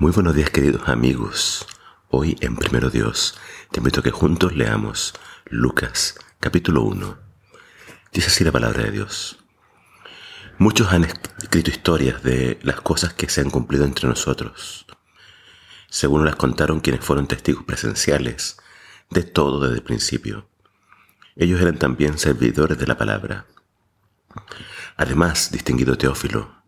Muy buenos días queridos amigos. Hoy en Primero Dios te invito a que juntos leamos Lucas capítulo 1. Dice así la palabra de Dios. Muchos han escrito historias de las cosas que se han cumplido entre nosotros. Según las contaron quienes fueron testigos presenciales de todo desde el principio. Ellos eran también servidores de la palabra. Además, distinguido Teófilo,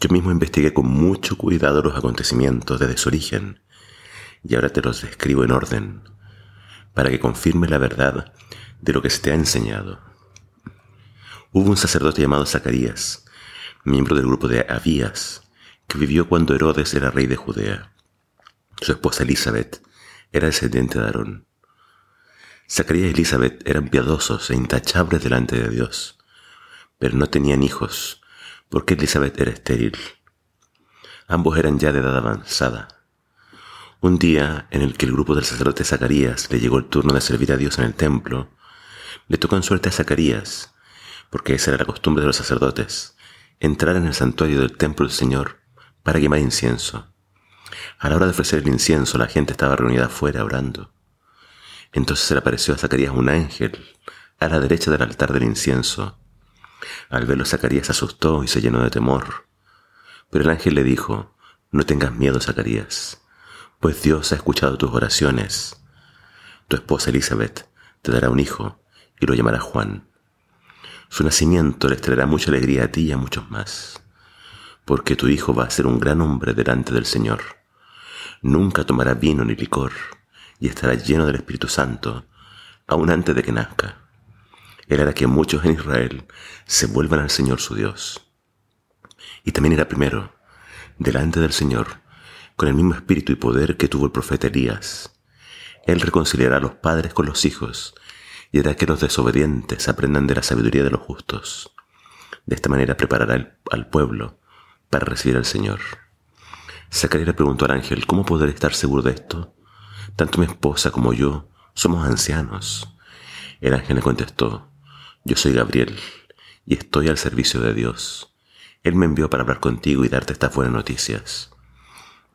yo mismo investigué con mucho cuidado los acontecimientos desde su origen y ahora te los describo en orden para que confirme la verdad de lo que se te ha enseñado. Hubo un sacerdote llamado Zacarías, miembro del grupo de Abías, que vivió cuando Herodes era rey de Judea. Su esposa Elizabeth era descendiente de Aarón. Zacarías y Elizabeth eran piadosos e intachables delante de Dios, pero no tenían hijos porque Elizabeth era estéril. Ambos eran ya de edad avanzada. Un día en el que el grupo del sacerdote Zacarías le llegó el turno de servir a Dios en el templo, le tocó en suerte a Zacarías, porque esa era la costumbre de los sacerdotes, entrar en el santuario del templo del Señor para quemar incienso. A la hora de ofrecer el incienso, la gente estaba reunida afuera orando. Entonces se le apareció a Zacarías un ángel a la derecha del altar del incienso al verlo Zacarías se asustó y se llenó de temor. Pero el ángel le dijo, no tengas miedo, Zacarías, pues Dios ha escuchado tus oraciones. Tu esposa Elizabeth te dará un hijo y lo llamará Juan. Su nacimiento les traerá mucha alegría a ti y a muchos más, porque tu hijo va a ser un gran hombre delante del Señor. Nunca tomará vino ni licor y estará lleno del Espíritu Santo, aún antes de que nazca él hará que muchos en Israel se vuelvan al Señor su Dios. Y también era primero, delante del Señor, con el mismo espíritu y poder que tuvo el profeta Elías. Él reconciliará a los padres con los hijos y hará que los desobedientes aprendan de la sabiduría de los justos. De esta manera preparará al pueblo para recibir al Señor. Zacarías preguntó al ángel, ¿cómo podré estar seguro de esto? Tanto mi esposa como yo somos ancianos. El ángel le contestó, yo soy Gabriel y estoy al servicio de Dios. Él me envió para hablar contigo y darte estas buenas noticias.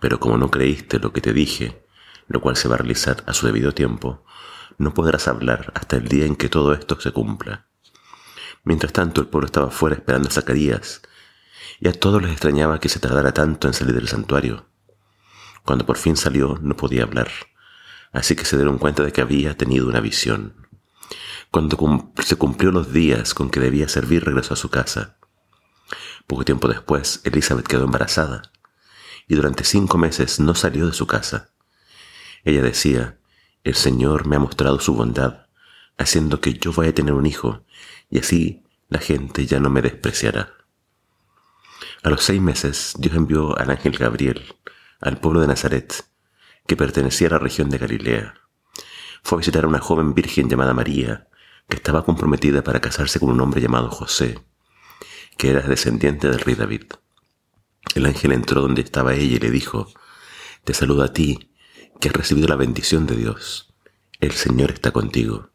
Pero como no creíste lo que te dije, lo cual se va a realizar a su debido tiempo, no podrás hablar hasta el día en que todo esto se cumpla. Mientras tanto, el pueblo estaba fuera esperando a Zacarías, y a todos les extrañaba que se tardara tanto en salir del santuario. Cuando por fin salió, no podía hablar, así que se dieron cuenta de que había tenido una visión. Cuando se cumplió los días con que debía servir, regresó a su casa. Poco tiempo después, Elizabeth quedó embarazada y durante cinco meses no salió de su casa. Ella decía, el Señor me ha mostrado su bondad, haciendo que yo vaya a tener un hijo, y así la gente ya no me despreciará. A los seis meses, Dios envió al ángel Gabriel al pueblo de Nazaret, que pertenecía a la región de Galilea. Fue a visitar a una joven virgen llamada María, que estaba comprometida para casarse con un hombre llamado José, que era descendiente del rey David. El ángel entró donde estaba ella y le dijo, Te saludo a ti, que has recibido la bendición de Dios. El Señor está contigo.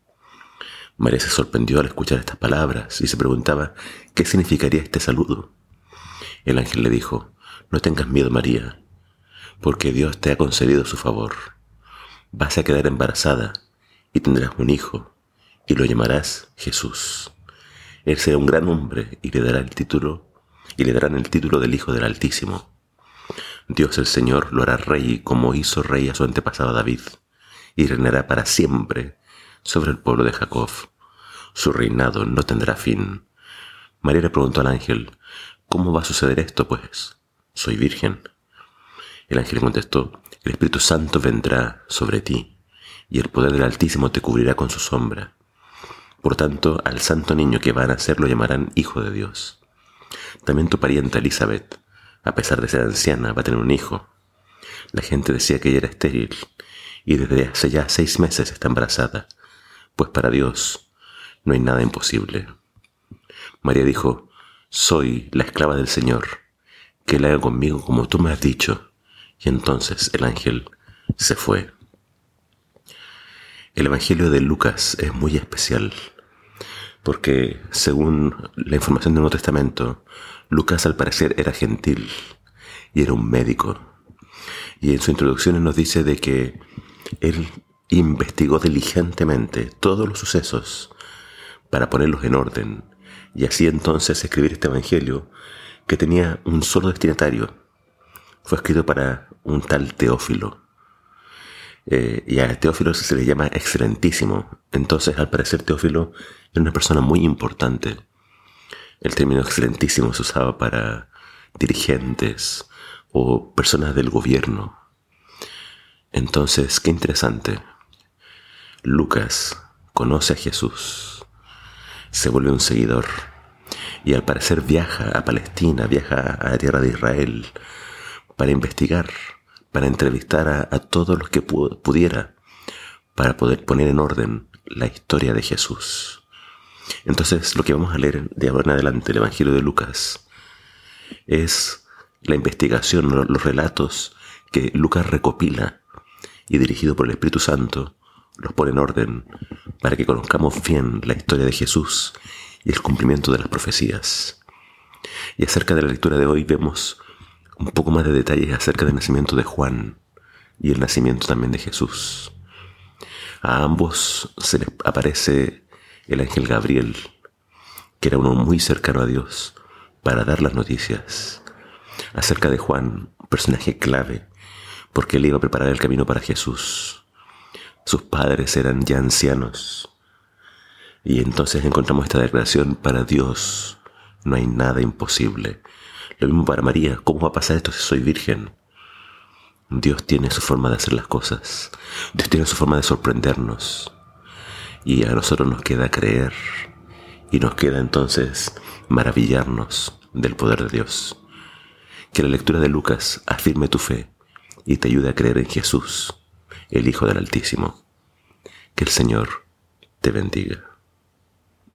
María se sorprendió al escuchar estas palabras y se preguntaba qué significaría este saludo. El ángel le dijo, No tengas miedo, María, porque Dios te ha concedido su favor. Vas a quedar embarazada y tendrás un hijo y lo llamarás Jesús. Él será un gran hombre y le dará el título y le darán el título del Hijo del Altísimo. Dios el Señor lo hará rey como hizo rey a su antepasado David, y reinará para siempre sobre el pueblo de Jacob. Su reinado no tendrá fin. María le preguntó al ángel, ¿cómo va a suceder esto, pues? Soy virgen. El ángel contestó, el Espíritu Santo vendrá sobre ti, y el poder del Altísimo te cubrirá con su sombra. Por tanto, al santo niño que va a nacer lo llamarán Hijo de Dios. También tu parienta Elizabeth, a pesar de ser anciana, va a tener un hijo. La gente decía que ella era estéril y desde hace ya seis meses está embarazada, pues para Dios no hay nada imposible. María dijo, soy la esclava del Señor, que él haga conmigo como tú me has dicho. Y entonces el ángel se fue. El Evangelio de Lucas es muy especial porque según la información del Nuevo Testamento, Lucas al parecer era gentil y era un médico. Y en su introducción nos dice de que él investigó diligentemente todos los sucesos para ponerlos en orden y así entonces escribir este Evangelio que tenía un solo destinatario. Fue escrito para un tal Teófilo. Eh, y a Teófilo se le llama excelentísimo. Entonces, al parecer, Teófilo era una persona muy importante. El término excelentísimo se usaba para dirigentes o personas del gobierno. Entonces, qué interesante. Lucas conoce a Jesús, se vuelve un seguidor y al parecer viaja a Palestina, viaja a la tierra de Israel para investigar, para entrevistar a, todos los que pudiera, para poder poner en orden la historia de Jesús. Entonces, lo que vamos a leer de ahora en adelante, el Evangelio de Lucas, es la investigación, los relatos que Lucas recopila y dirigido por el Espíritu Santo, los pone en orden para que conozcamos bien la historia de Jesús y el cumplimiento de las profecías. Y acerca de la lectura de hoy vemos un poco más de detalles acerca del nacimiento de Juan y el nacimiento también de Jesús. A ambos se les aparece el ángel Gabriel, que era uno muy cercano a Dios, para dar las noticias. Acerca de Juan, personaje clave, porque él iba a preparar el camino para Jesús. Sus padres eran ya ancianos. Y entonces encontramos esta declaración, para Dios no hay nada imposible. Lo mismo para María, ¿cómo va a pasar esto si soy virgen? Dios tiene su forma de hacer las cosas. Dios tiene su forma de sorprendernos. Y a nosotros nos queda creer. Y nos queda entonces maravillarnos del poder de Dios. Que la lectura de Lucas afirme tu fe y te ayude a creer en Jesús, el Hijo del Altísimo. Que el Señor te bendiga.